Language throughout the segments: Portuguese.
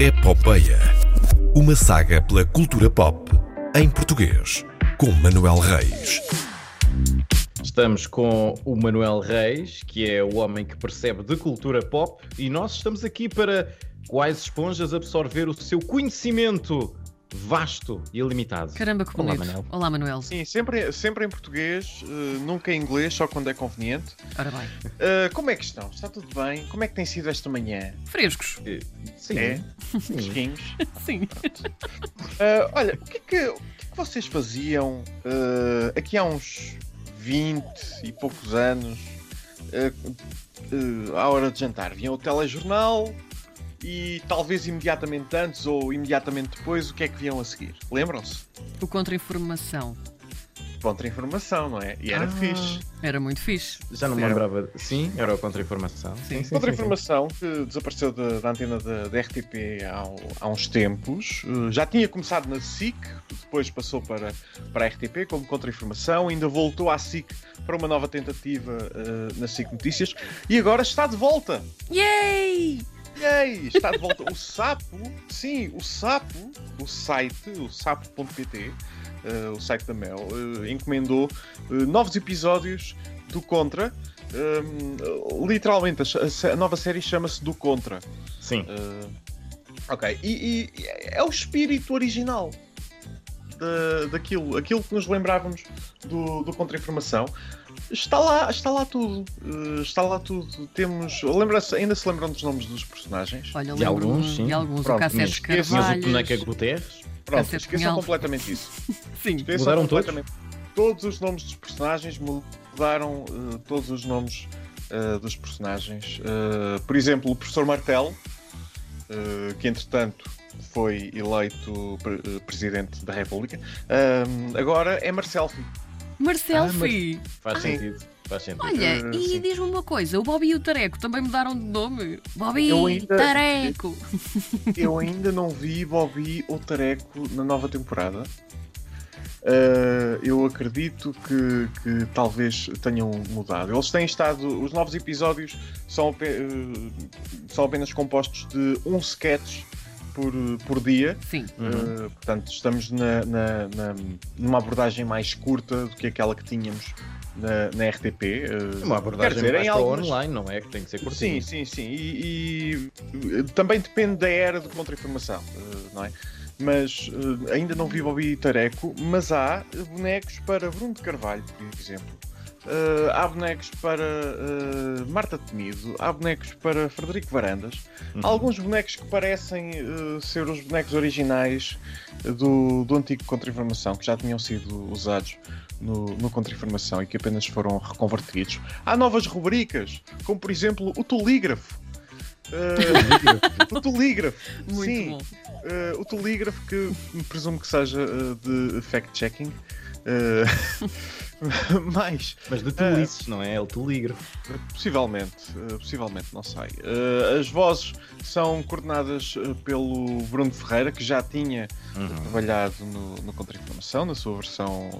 Epopeia. Uma saga pela cultura pop em português, com Manuel Reis. Estamos com o Manuel Reis, que é o homem que percebe de cultura pop, e nós estamos aqui para, quais esponjas, absorver o seu conhecimento vasto e ilimitado. Caramba, que Olá, bonito. Manel. Olá, Manuel. Sim, sempre, sempre em português, eh, nunca em inglês, só quando é conveniente. Ora bem. Eh, como é que estão? Está tudo bem? Como é que tem sido esta manhã? Frescos. Sim. É? Sim. Fresquinhos? Sim. Eh, olha, o que, é que, o que é que vocês faziam aqui há uns 20 e poucos anos, à hora de jantar? Vinham o telejornal e talvez imediatamente antes ou imediatamente depois, o que é que viam a seguir? Lembram-se? O contra-informação. Contra-informação, não é? E era Ah. fixe. Era muito fixe. Já não me lembrava. Sim, era o contra-informação. Sim, sim. Contra-informação que desapareceu da, da antena da, RTP há, há uns tempos. Uh, já tinha começado na SIC, depois passou para, para a RTP como contra-informação, ainda voltou à SIC para uma nova tentativa uh, na SIC Notícias e agora está de volta. Yay! Está de volta. O Sapo, sim, o Sapo, o site, o sapo.pt, uh, o site da Mel, uh, encomendou uh, novos episódios do Contra. Um, literalmente, a, a nova série chama-se Do Contra. Sim. Ok, e, e é o espírito original da, daquilo, aquilo que nos lembrávamos do, do Contra-Informação. Está lá, está lá tudo. Uh, está lá tudo. Temos. Lembra-se, ainda se lembram dos nomes dos personagens? Olha, De alguns, sim. de alguns. Pronto, o Cassetes mas Tinhas o. Boneca Guterres. Pronto, Cassete esqueçam Cunhal. completamente isso. Sim. Esqueçam Mudaram todos? completamente. Todos os nomes dos personagens mudaram uh, todos os nomes uh, dos personagens. Uh, por exemplo, o professor Martel, uh, que entretanto foi eleito pre- uh, presidente da República, um, agora é Marcelfi. Marcelfi. Faz Sim. sentido. Faz sentido. Olha, Uh, e diz-me uma coisa: o Bobby e o Tareco também mudaram de nome. Bobby, Eu ainda- Tareco. Eu ainda não vi Bobby ou Tareco na nova temporada. Uh, eu acredito que, que talvez tenham mudado. Eles têm estado. Os novos episódios são, uh, são apenas compostos de um sketch por, por dia. Sim. Uhum. Uh, portanto, estamos na, na- na- numa abordagem mais curta do que aquela que tínhamos na, na RTP. uh, Uma abordagem quer dizer, mais algumas- online, não é? Que tem que ser curtinho. Sim, sim, sim. E, e, também depende da era de contra-informação, eh, não é? Mas eh, ainda não vi Bobby Tareco, mas há bonecos para Bruno de Carvalho, por exemplo. Eh, há bonecos para eh, Marta Temido, há bonecos para Frederico Varandas, Uhum. há alguns bonecos que parecem eh, ser os bonecos originais do, do antigo Contra-Informação, que já tinham sido usados no, no Contra-Informação e que apenas foram reconvertidos. Há novas rubricas, como por exemplo o Tolígrafo. Eh, o Tolígrafo, Muito sim. Eh, o Tolígrafo, que presumo que seja eh, de fact-checking. Eh, mais, Mas de tolices, não é? É o tolígrafo. Possivelmente, eh, possivelmente, não sei. Eh, as vozes são coordenadas pelo Bruno Ferreira, que já tinha Uhum. trabalhado no, no Contra-Informação, na sua versão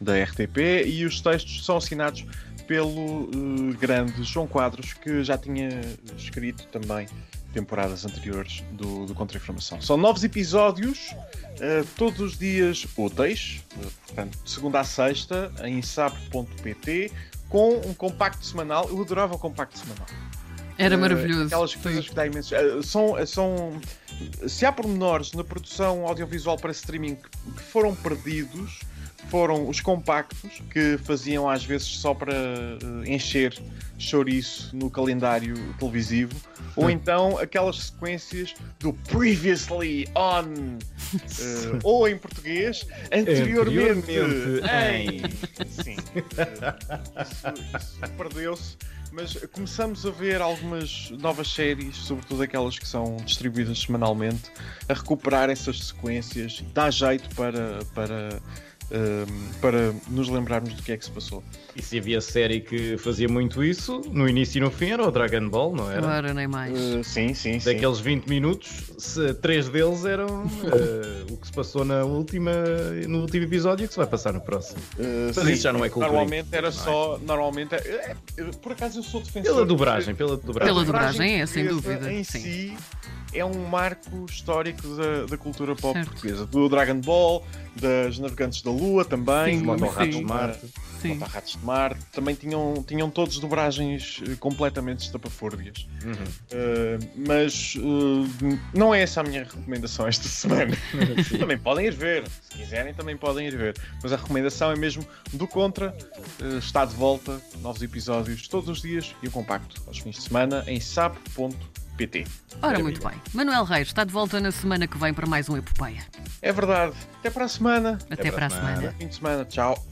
da RTP, e os textos são assinados pelo grande João Quadros, que já tinha escrito também temporadas anteriores do, do Contra-Informação. São novos episódios, eh, todos os dias úteis, eh, portanto, de segunda a sexta, em sapo.pt, com um compacto semanal. Eu adorava o compacto semanal. Era Eh, maravilhoso. Aquelas Sim. coisas que dá imensos. eh, São, são, se há pormenores na produção audiovisual para streaming que foram perdidos, foram os compactos, que faziam às vezes só para eh, encher chouriço no calendário televisivo, ou então aquelas sequências do Previously On, eh, ou em português, anteriormente, Anteriormente em. Sim, eh, isso, isso perdeu-se. Mas começamos a ver algumas novas séries, sobretudo aquelas que são distribuídas semanalmente, a recuperar essas sequências. Dá jeito para, para, para nos lembrarmos do que é que se passou. E se havia série que fazia muito isso, no início e no fim era o Dragon Ball, não era? Ora, nem mais. Eh, sim, sim, sim. Daqueles 20 minutos, se, três deles eram eh, o que se passou na última, no último episódio e o que se vai passar no próximo. Eh, Mas sim, isso já não é cultura Normalmente era não é? só. Normalmente. é- é- por acaso eu sou defensor. Pela dobragem, pela dobragem. Pela dobragem, é, sem dúvida, Em sim. si é um marco histórico da, da cultura pop Certo. portuguesa. Do Dragon Ball, das Navegantes da Lua também, Sim, do sim. de Marte. Sim. Motorratos de Marte, também tinham, tinham todos dobragens eh, completamente estapafúrdias. Uhum. Uh, mas uh, não é essa a minha recomendação esta semana. também podem ir ver, se quiserem, também podem ir ver. Mas a recomendação é mesmo do Contra. uh, está de volta, novos episódios todos os dias e o compacto aos fins de semana em sapo.pt. Ora, muito bem. Manuel Reis está de volta na semana que vem para mais um Epopeia. É verdade. Até para a semana. Até, para a semana. Fim de semana. Tchau.